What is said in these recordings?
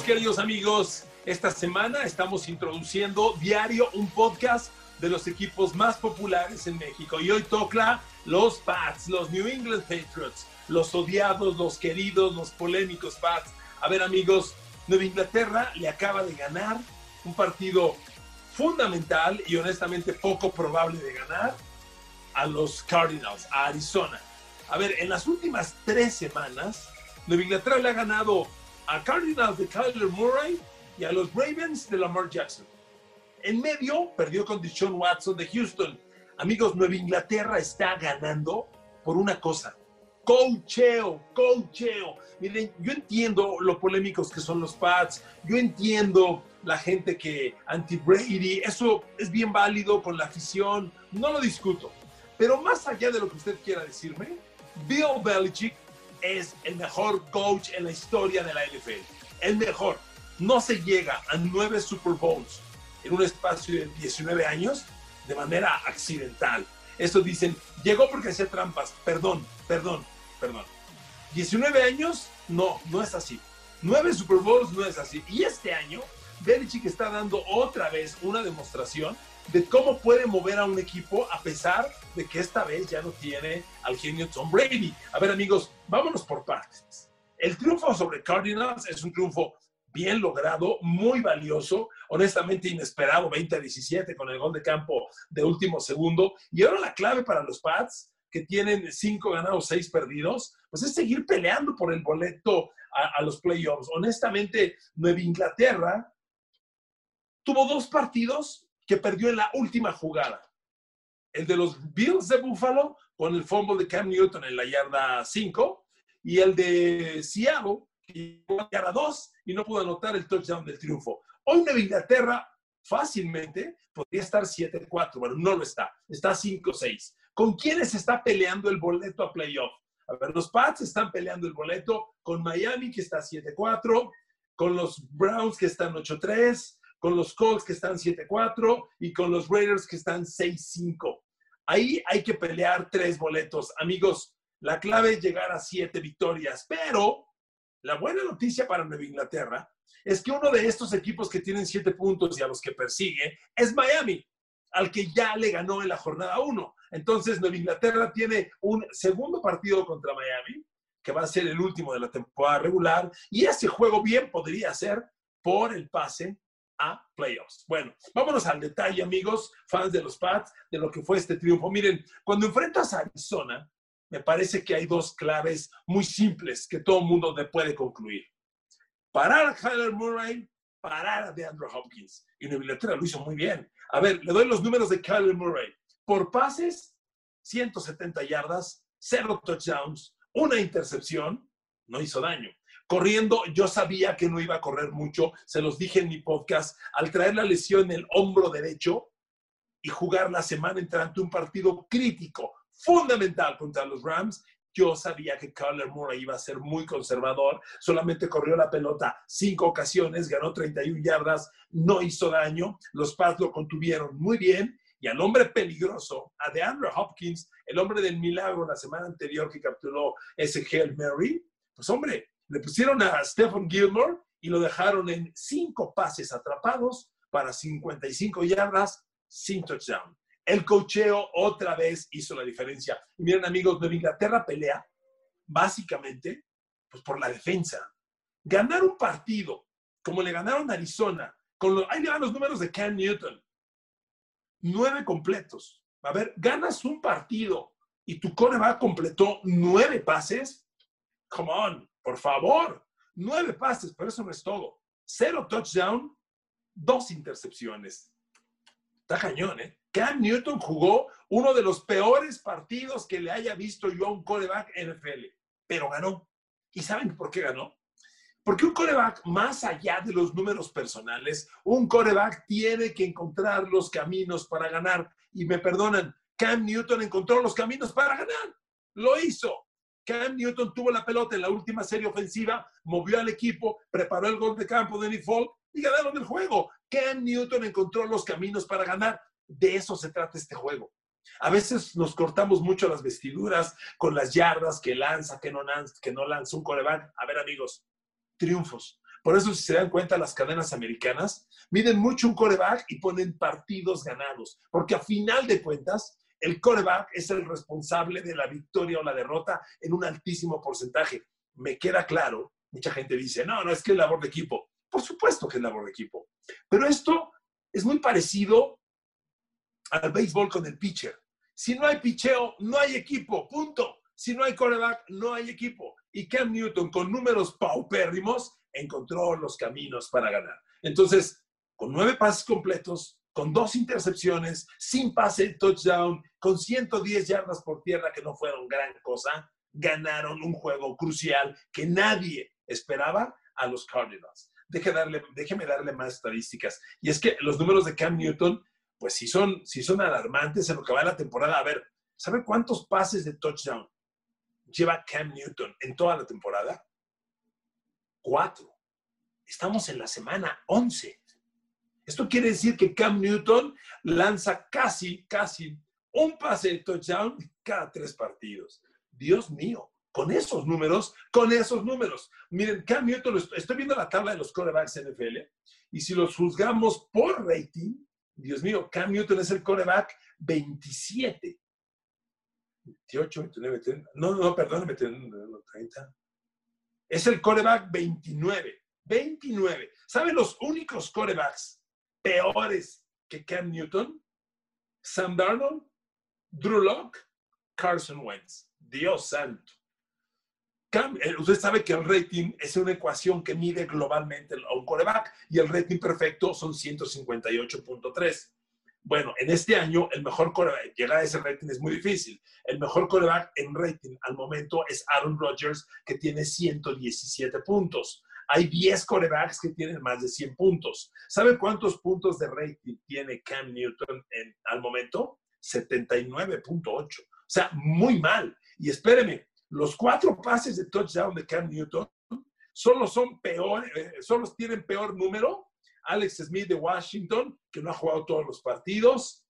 queridos amigos. Esta semana estamos introduciendo diario un podcast de los equipos más populares en México. Y hoy toca los Pats, los New England Patriots, los odiados, los queridos, los polémicos Pats. A ver, amigos, Nueva Inglaterra le acaba de ganar un partido fundamental y honestamente poco probable de ganar a los Cardinals, a Arizona. A ver, en las últimas tres semanas, Nueva Inglaterra le ha ganado a Cardinals de Kyler Murray y a los Ravens de Lamar Jackson. En medio, perdió con Deshaun Watson de Houston. Amigos, Nueva Inglaterra está ganando por una cosa. Cocheo, cocheo. Miren, yo entiendo lo polémicos que son los Pats, yo entiendo la gente que anti-Brady, eso es bien válido con la afición, no lo discuto. Pero más allá de lo que usted quiera decirme, Bill Belichick es el mejor coach en la historia de la NFL. El mejor. No se llega a nueve Super Bowls en un espacio de 19 años de manera accidental. Eso dicen, llegó porque hacía trampas. Perdón, perdón, perdón. 19 años, no, no es así. Nueve Super Bowls no es así. Y este año, Belichick está dando otra vez una demostración de cómo puede mover a un equipo a pesar de que esta vez ya no tiene al genio Tom Brady. A ver amigos, vámonos por partes. El triunfo sobre Cardinals es un triunfo bien logrado, muy valioso, honestamente inesperado, 20 a 17 con el gol de campo de último segundo. Y ahora la clave para los Pats, que tienen 5 ganados, 6 perdidos, pues es seguir peleando por el boleto a, a los playoffs. Honestamente, Nueva Inglaterra tuvo dos partidos perdió en la última jugada. El de los Bills de Buffalo con el fumble de Cam Newton en la yarda 5 y el de Seattle que llegó a la yarda 2 y no pudo anotar el touchdown del triunfo. Hoy Nueva Inglaterra fácilmente podría estar 7-4, bueno, no lo está, está 5-6. ¿Con quiénes está peleando el boleto a playoff? A ver, los Pats están peleando el boleto con Miami que está 7-4, con los Browns que están 8-3, con los Colts que están 7-4 y con los Raiders que están 6-5. Ahí hay que pelear tres boletos. Amigos, la clave es llegar a siete victorias, pero la buena noticia para Nueva Inglaterra es que uno de estos equipos que tienen siete puntos y a los que persigue es Miami, al que ya le ganó en la jornada 1. Entonces, Nueva Inglaterra tiene un segundo partido contra Miami, que va a ser el último de la temporada regular, y ese juego bien podría ser por el pase playoffs. Bueno, vámonos al detalle, amigos, fans de los Pats, de lo que fue este triunfo. Miren, cuando enfrentas a Arizona, me parece que hay dos claves muy simples que todo mundo puede concluir. Parar a Kyler Murray, parar a DeAndre Hopkins. Y Nueva Inglaterra lo hizo muy bien. A ver, le doy los números de Kyler Murray. Por pases, 170 yardas, cero touchdowns, una intercepción, no hizo daño corriendo, yo sabía que no iba a correr mucho, se los dije en mi podcast, al traer la lesión en el hombro derecho y jugar la semana entrante un partido crítico, fundamental contra los Rams, yo sabía que Kyler Murray iba a ser muy conservador, solamente corrió la pelota cinco ocasiones, ganó 31 yardas, no hizo daño, los Pats lo contuvieron muy bien y al hombre peligroso, a DeAndre Hopkins, el hombre del milagro la semana anterior que capturó ese Hail Mary, pues hombre, le pusieron a Stephen Gilmore y lo dejaron en cinco pases atrapados para 55 yardas sin touchdown. El cocheo otra vez hizo la diferencia. Miren amigos, Nueva Inglaterra pelea básicamente pues, por la defensa. Ganar un partido como le ganaron a Arizona, con los, ahí le van los números de Cam Newton. Nueve completos. A ver, ganas un partido y tu coreback completó nueve pases. Come on, por favor, nueve pases, pero eso no es todo. Cero touchdown, dos intercepciones. Está cañón, ¿eh? Cam Newton jugó uno de los peores partidos que le haya visto yo a un coreback NFL, pero ganó. ¿Y saben por qué ganó? Porque un coreback, más allá de los números personales, un coreback tiene que encontrar los caminos para ganar. Y me perdonan, Cam Newton encontró los caminos para ganar. Lo hizo. Cam Newton tuvo la pelota en la última serie ofensiva, movió al equipo, preparó el gol de campo de Nick y ganaron el juego. Cam Newton encontró los caminos para ganar. De eso se trata este juego. A veces nos cortamos mucho las vestiduras con las yardas que lanza, que no lanza, que no lanza un coreback. A ver, amigos, triunfos. Por eso, si se dan cuenta, las cadenas americanas miden mucho un coreback y ponen partidos ganados, porque a final de cuentas, el coreback es el responsable de la victoria o la derrota en un altísimo porcentaje. Me queda claro, mucha gente dice, no, no, es que es labor de equipo. Por supuesto que es labor de equipo. Pero esto es muy parecido al béisbol con el pitcher. Si no hay picheo, no hay equipo, punto. Si no hay coreback, no hay equipo. Y Cam Newton, con números paupérrimos, encontró los caminos para ganar. Entonces, con nueve pases completos, con dos intercepciones, sin pase touchdown, con 110 yardas por tierra, que no fueron gran cosa, ganaron un juego crucial que nadie esperaba a los Cardinals. darle, déjeme darle más estadísticas. Y es que los números de Cam Newton, pues sí son, sí son alarmantes en lo que va de la temporada. A ver, ¿sabe cuántos pases de touchdown lleva Cam Newton en toda la temporada? Cuatro. Estamos en la semana 11. Esto quiere decir que Cam Newton lanza casi, casi un pase de touchdown cada tres partidos. Dios mío, con esos números, con esos números. Miren, Cam Newton, estoy viendo la tabla de los quarterbacks NFL y si los juzgamos por rating, Dios mío, Cam Newton es el quarterback 27. 28, 29, 30. No, no, perdóname, 30. Es el quarterback 29. 29. ¿Saben los únicos quarterbacks peores que Cam Newton? Sam Darnold, Drew Locke, Carson Wentz. Dios santo. Eh, usted sabe que el rating es una ecuación que mide globalmente a un coreback y el rating perfecto son 158.3. Bueno, en este año el mejor coreback, llegar a ese rating es muy difícil. El mejor coreback en rating al momento es Aaron Rodgers, que tiene 117 puntos. Hay 10 corebacks que tienen más de 100 puntos. ¿Sabe cuántos puntos de rating tiene Cam Newton en, al momento? 79.8. O sea, muy mal. Y espéreme, los cuatro pases de touchdown de Cam Newton solo son peor, eh, solo tienen peor número. Alex Smith de Washington, que no ha jugado todos los partidos.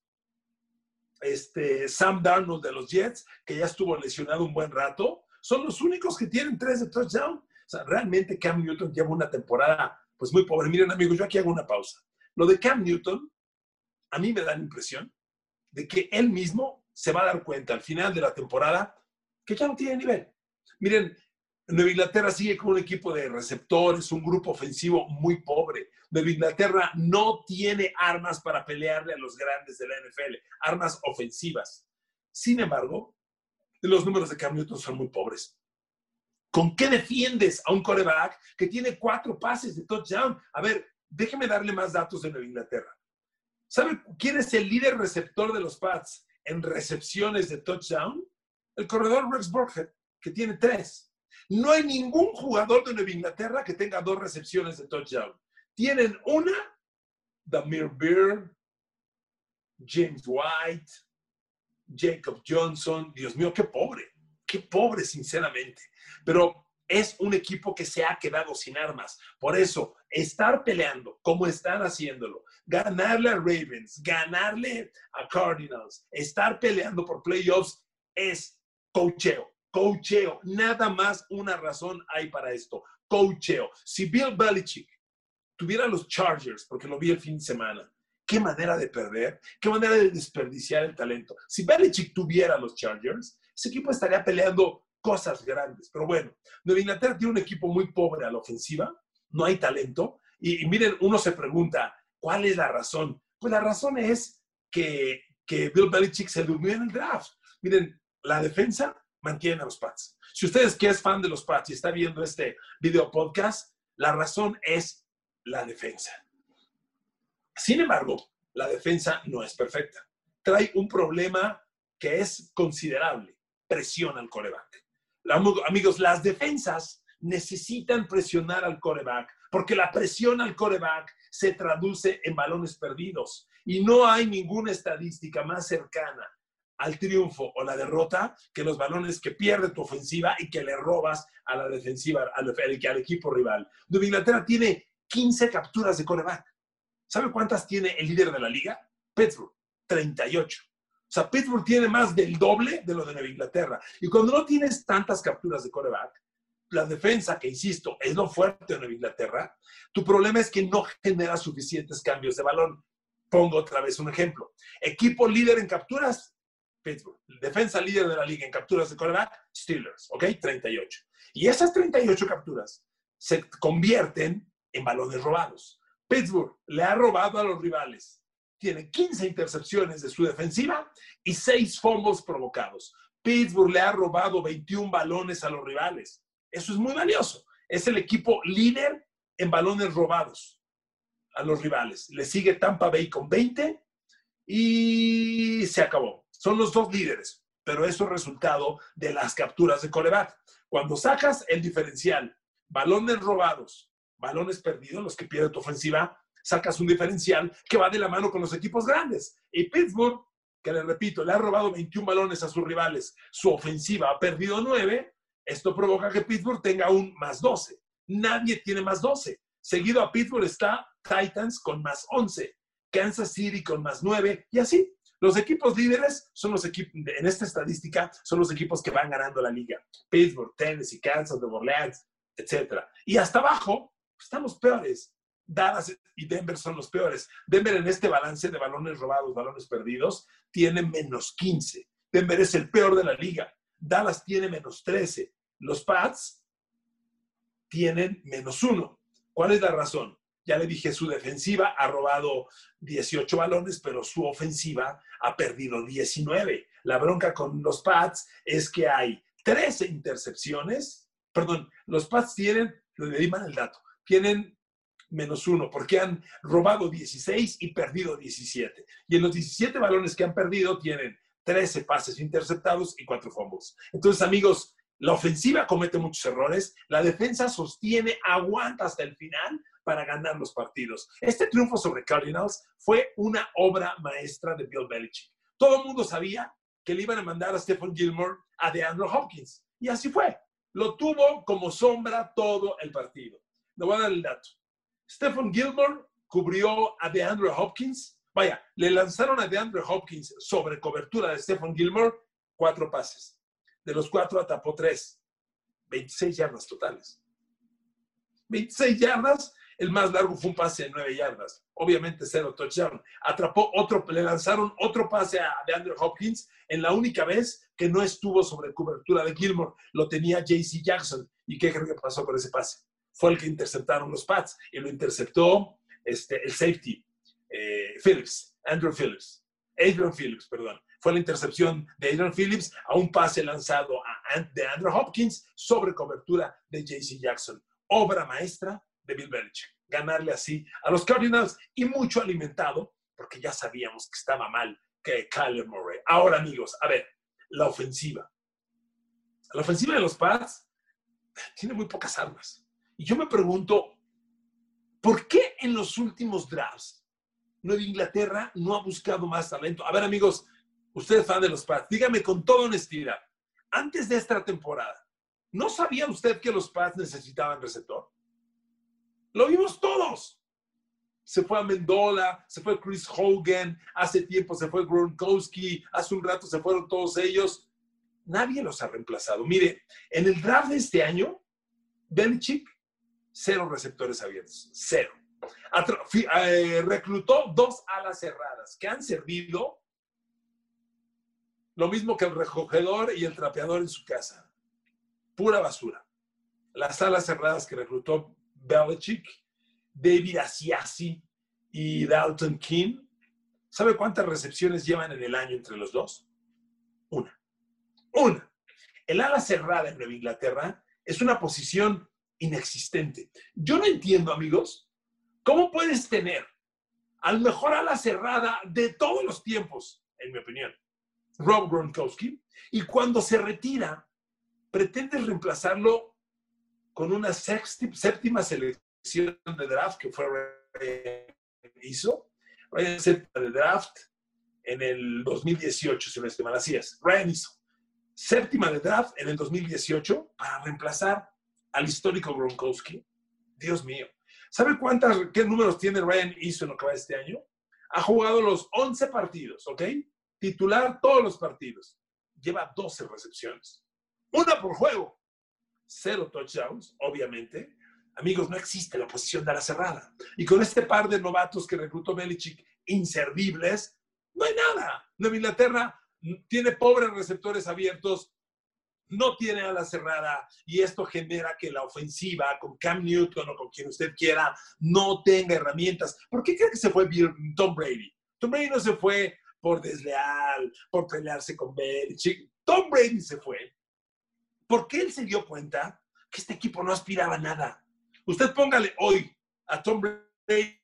Este, Sam Darnold de los Jets, que ya estuvo lesionado un buen rato. Son los únicos que tienen tres de touchdown. Realmente Cam Newton lleva una temporada pues muy pobre. Miren amigos, yo aquí hago una pausa. Lo de Cam Newton, a mí me da la impresión de que él mismo se va a dar cuenta al final de la temporada que ya no tiene nivel. Miren, Nueva Inglaterra sigue con un equipo de receptores, un grupo ofensivo muy pobre. Nueva Inglaterra no tiene armas para pelearle a los grandes de la NFL, armas ofensivas. Sin embargo, los números de Cam Newton son muy pobres. ¿Con qué defiendes a un coreback que tiene cuatro pases de touchdown? A ver, déjeme darle más datos de Nueva Inglaterra. ¿Sabe quién es el líder receptor de los Pats en recepciones de touchdown? El corredor Rex Burkhead, que tiene tres. No hay ningún jugador de Nueva Inglaterra que tenga dos recepciones de touchdown. Tienen una, Damir Beard, James White, Jacob Johnson. Dios mío, qué pobre, qué pobre, sinceramente. Pero es un equipo que se ha quedado sin armas. Por eso, estar peleando como están haciéndolo, ganarle a Ravens, ganarle a Cardinals, estar peleando por playoffs es cocheo. Cocheo. Nada más una razón hay para esto. Cocheo. Si Bill Belichick tuviera los Chargers, porque lo vi el fin de semana, qué manera de perder, qué manera de desperdiciar el talento. Si Belichick tuviera los Chargers, ese equipo estaría peleando cosas grandes. Pero bueno, Nueva Inglaterra tiene un equipo muy pobre a la ofensiva, no hay talento. Y, miren, uno se pregunta, ¿cuál es la razón? Pues la razón es que, que Bill Belichick se durmió en el draft. Miren, la defensa mantiene a los Pats. Si ustedes que es fan de los Pats y está viendo este video podcast, la razón es la defensa. Sin embargo, la defensa no es perfecta. Trae un problema que es considerable. Presiona al coreback. Amigos, las defensas necesitan presionar al coreback porque la presión al coreback se traduce en balones perdidos y no hay ninguna estadística más cercana al triunfo o la derrota que los balones que pierde tu ofensiva y que le robas a la defensiva, al, al equipo rival. Nueva Inglaterra tiene 15 capturas de coreback. ¿Sabe cuántas tiene el líder de la liga? Pittsburgh, 38. O sea, Pittsburgh tiene más del doble de lo de Nueva Inglaterra. Y cuando no tienes tantas capturas de coreback, la defensa, que insisto, es lo fuerte en Nueva Inglaterra, tu problema es que no genera suficientes cambios de balón. Pongo otra vez un ejemplo. Equipo líder en capturas, Pittsburgh. Defensa líder de la liga en capturas de quarterback, Steelers, ¿ok? 38. Y esas 38 capturas se convierten en balones robados. Pittsburgh le ha robado a los rivales. Tiene 15 intercepciones de su defensiva y 6 fumbles provocados. Pittsburgh le ha robado 21 balones a los rivales. Eso es muy valioso. Es el equipo líder en balones robados a los rivales. Le sigue Tampa Bay con 20 y se acabó. Son los dos líderes, pero eso es resultado de las capturas de coreback. Cuando sacas el diferencial, balones robados, balones perdidos, los que pierde tu ofensiva, sacas un diferencial que va de la mano con los equipos grandes. Y Pittsburgh, que le repito, le ha robado 21 balones a sus rivales, su ofensiva ha perdido 9, esto provoca que Pittsburgh tenga un más 12. Nadie tiene más 12. Seguido a Pittsburgh está Titans con más 11, Kansas City con más 9 y así. Los equipos líderes son los equipos, en esta estadística, son los equipos que van ganando la liga. Pittsburgh, Tennessee, Kansas, Nueva Orleans, etc. Y hasta abajo, están los peores. Dallas y Denver son los peores. Denver en este balance de balones robados, balones perdidos, tiene menos 15. Denver es el peor de la liga. Dallas tiene menos 13. Los Pats tienen menos 1. ¿Cuál es la razón? Ya le dije, su defensiva ha robado 18 balones, pero su ofensiva ha perdido 19. La bronca con los Pats es que hay 13 intercepciones. Perdón, los Pats tienen, le di mal el dato, tienen menos uno, porque han robado 16 y perdido 17. Y en los 17 balones que han perdido tienen 13 pases interceptados y 4 fumbles. Entonces, amigos, la ofensiva comete muchos errores, la defensa sostiene, aguanta hasta el final para ganar los partidos. Este triunfo sobre Cardinals fue una obra maestra de Bill Belichick. Todo el mundo sabía que le iban a mandar a Stephen Gilmore a DeAndre Hopkins. Y así fue. Lo tuvo como sombra todo el partido. Le voy a dar el dato. Stephen Gilmore cubrió a DeAndre Hopkins. Vaya, le lanzaron a DeAndre Hopkins sobre cobertura de Stephen Gilmore cuatro pases. De los cuatro atrapó tres. 26 yardas totales. 26 yardas el más largo fue un pase de nueve yardas. Obviamente cero touchdown. Atrapó otro, le lanzaron otro pase a DeAndre Hopkins en la única vez que no estuvo sobre cobertura de Gilmore. Lo tenía JC Jackson. ¿Y qué creo que pasó con ese pase? Fue el que interceptaron los Pats y lo interceptó este, el safety, eh, Phillips, Andrew Phillips, Adrian Phillips, perdón. Fue la intercepción de Adrian Phillips a un pase lanzado de Andrew Hopkins sobre cobertura de JC Jackson. Obra maestra de Bill Belichick. Ganarle así a los Cardinals y mucho alimentado, porque ya sabíamos que estaba mal que Kyler Murray. Ahora, amigos, a ver, la ofensiva. La ofensiva de los Pats tiene muy pocas armas. Yo me pregunto, ¿por qué en los últimos drafts Nueva Inglaterra no ha buscado más talento? A ver, amigos, ustedes fan de los Pats, dígame con toda honestidad, antes de esta temporada, ¿no sabía usted que los Pats necesitaban receptor? Lo vimos todos. Se fue a Mendola, se fue Chris Hogan, hace tiempo se fue Gronkowski, hace un rato se fueron todos ellos. Nadie los ha reemplazado. Mire, en el draft de este año, Belichick, cero receptores abiertos, cero. Eh, reclutó dos alas cerradas que han servido lo mismo que el recogedor y el trapeador en su casa. Pura basura. Las alas cerradas que reclutó Belichick, David Asiasi y Dalton King. ¿Sabe cuántas recepciones llevan en el año entre los dos? Una. Una. El ala cerrada en Nueva Inglaterra es una posición inexistente. Yo no entiendo, amigos, cómo puedes tener al mejor ala cerrada de todos los tiempos, en mi opinión, Rob Gronkowski, y cuando se retira, pretendes reemplazarlo con una séptima selección de draft que fue hizo. Ryan séptima de draft en el 2018, si no estoy mal, así es. Ryan hizo séptima de draft en el 2018 para reemplazar al histórico Gronkowski. Dios mío. ¿Sabe cuántas, qué números tiene Ryan hizo en lo que va este año? Ha jugado los 11 partidos, ¿ok? Titular todos los partidos. Lleva 12 recepciones. Una por juego. cero touchdowns, obviamente. Amigos, no existe la posición de la cerrada. Y con este par de novatos que reclutó Belichick, inservibles, no hay nada. Nueva Inglaterra tiene pobres receptores abiertos, no tiene a la cerrada y esto genera que la ofensiva con Cam Newton o con quien usted quiera no tenga herramientas. ¿Por qué cree que se fue Tom Brady? Tom Brady no se fue por desleal, por pelearse con Belichick. Tom Brady se fue porque él se dio cuenta que este equipo no aspiraba a nada. Usted póngale hoy a Tom Brady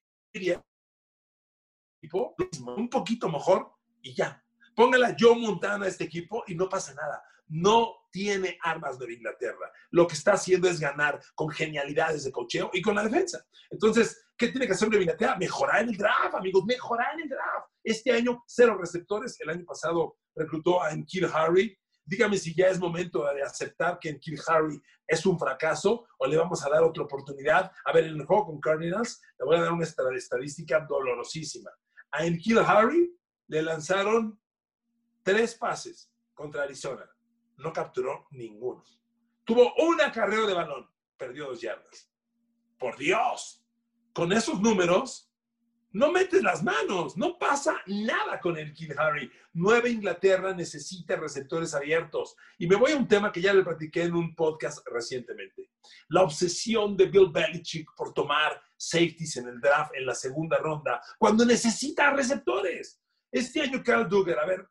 un poquito mejor y ya. Póngale a Joe Montana a este equipo y no pasa nada. No tiene armas de Inglaterra. Lo que está haciendo es ganar con genialidades de cocheo y con la defensa. Entonces, ¿qué tiene que hacer Nueva Inglaterra? Mejorar el draft, amigos, mejorar el draft. Este año, cero receptores. El año pasado reclutó a Enkil Harry. Dígame si ya es momento de aceptar que Enkil Harry es un fracaso o le vamos a dar otra oportunidad. A ver, en el juego con Cardinals, le voy a dar una estadística dolorosísima. A Enkil Harry le lanzaron tres pases contra Arizona no capturó ninguno. Tuvo una carrera de balón, perdió dos yardas. Por Dios, con esos números, no metes las manos, no pasa nada con el Kid Harry. Nueva Inglaterra necesita receptores abiertos. Y me voy a un tema que ya le platiqué en un podcast recientemente. La obsesión de Bill Belichick por tomar safeties en el draft en la segunda ronda, cuando necesita receptores. Este año Carl Duggar, a ver,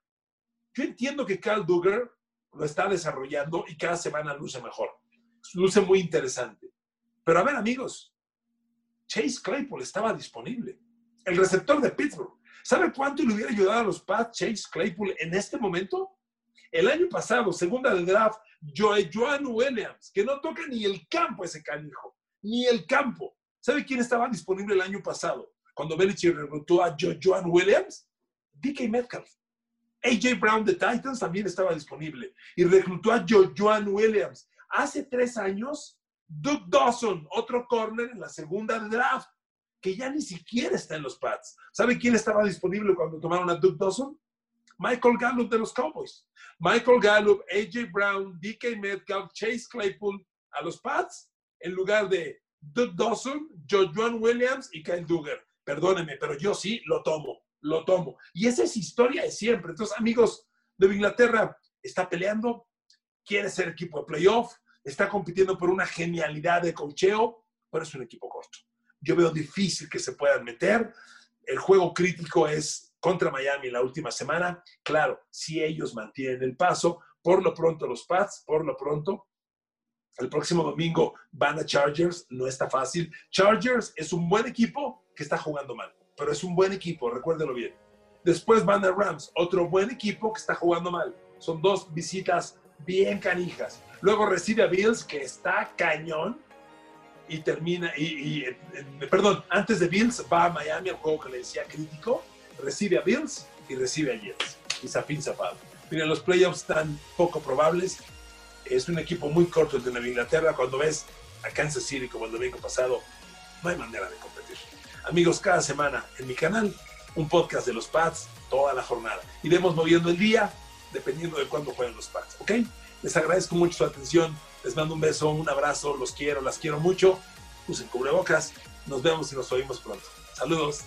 yo entiendo que Carl Duggar lo está desarrollando y cada semana luce mejor. Luce muy interesante. Pero a ver, amigos, Chase Claypool estaba disponible. El receptor de Pittsburgh. ¿Sabe cuánto le hubiera ayudado a los Pats Chase Claypool en este momento? El año pasado, segunda del draft, Joan Williams, que no toca ni el campo ese canijo, ni el campo. ¿Sabe quién estaba disponible el año pasado? Cuando Belichick reclutó a Joan Williams, DK Metcalf. AJ Brown de Titans también estaba disponible y reclutó a Joan Williams. Hace tres años, Duke Dawson, otro corner en la segunda draft, que ya ni siquiera está en los Pats. ¿Sabe quién estaba disponible cuando tomaron a Duke Dawson? Michael Gallup de los Cowboys. Michael Gallup, AJ Brown, DK Metcalf, Chase Claypool a los Pats en lugar de Duke Dawson, Joan Williams y Kyle Duggar. Perdóneme, pero yo sí lo tomo lo tomo. Y esa es historia de siempre. Entonces, amigos de Inglaterra, está peleando, quiere ser equipo de playoff, está compitiendo por una genialidad de cocheo, pero es un equipo corto. Yo veo difícil que se puedan meter. El juego crítico es contra Miami la última semana. Claro, si ellos mantienen el paso, por lo pronto los Pats, por lo pronto. El próximo domingo van a Chargers, no está fácil. Chargers es un buen equipo que está jugando mal pero es un buen equipo, recuérdelo bien. Después van a Rams, otro buen equipo que está jugando mal. Son dos visitas bien canijas. Luego recibe a Bills, que está cañón, y termina, y, eh, perdón, antes de Bills va a Miami, al juego que le decía crítico, recibe a Bills y recibe a Jets. Y Zafín Zapado. Miren, los playoffs están poco probables. Es un equipo muy corto el de Nueva Inglaterra. Cuando ves a Kansas City como el domingo pasado, no hay manera de competir. Amigos, cada semana en mi canal, un podcast de los Pats toda la jornada. Iremos moviendo el día dependiendo de cuándo jueguen los Pats, ¿ok? Les agradezco mucho su atención. Les mando un beso, un abrazo, los quiero, las quiero mucho. Usen cubrebocas. Nos vemos y nos oímos pronto. Saludos.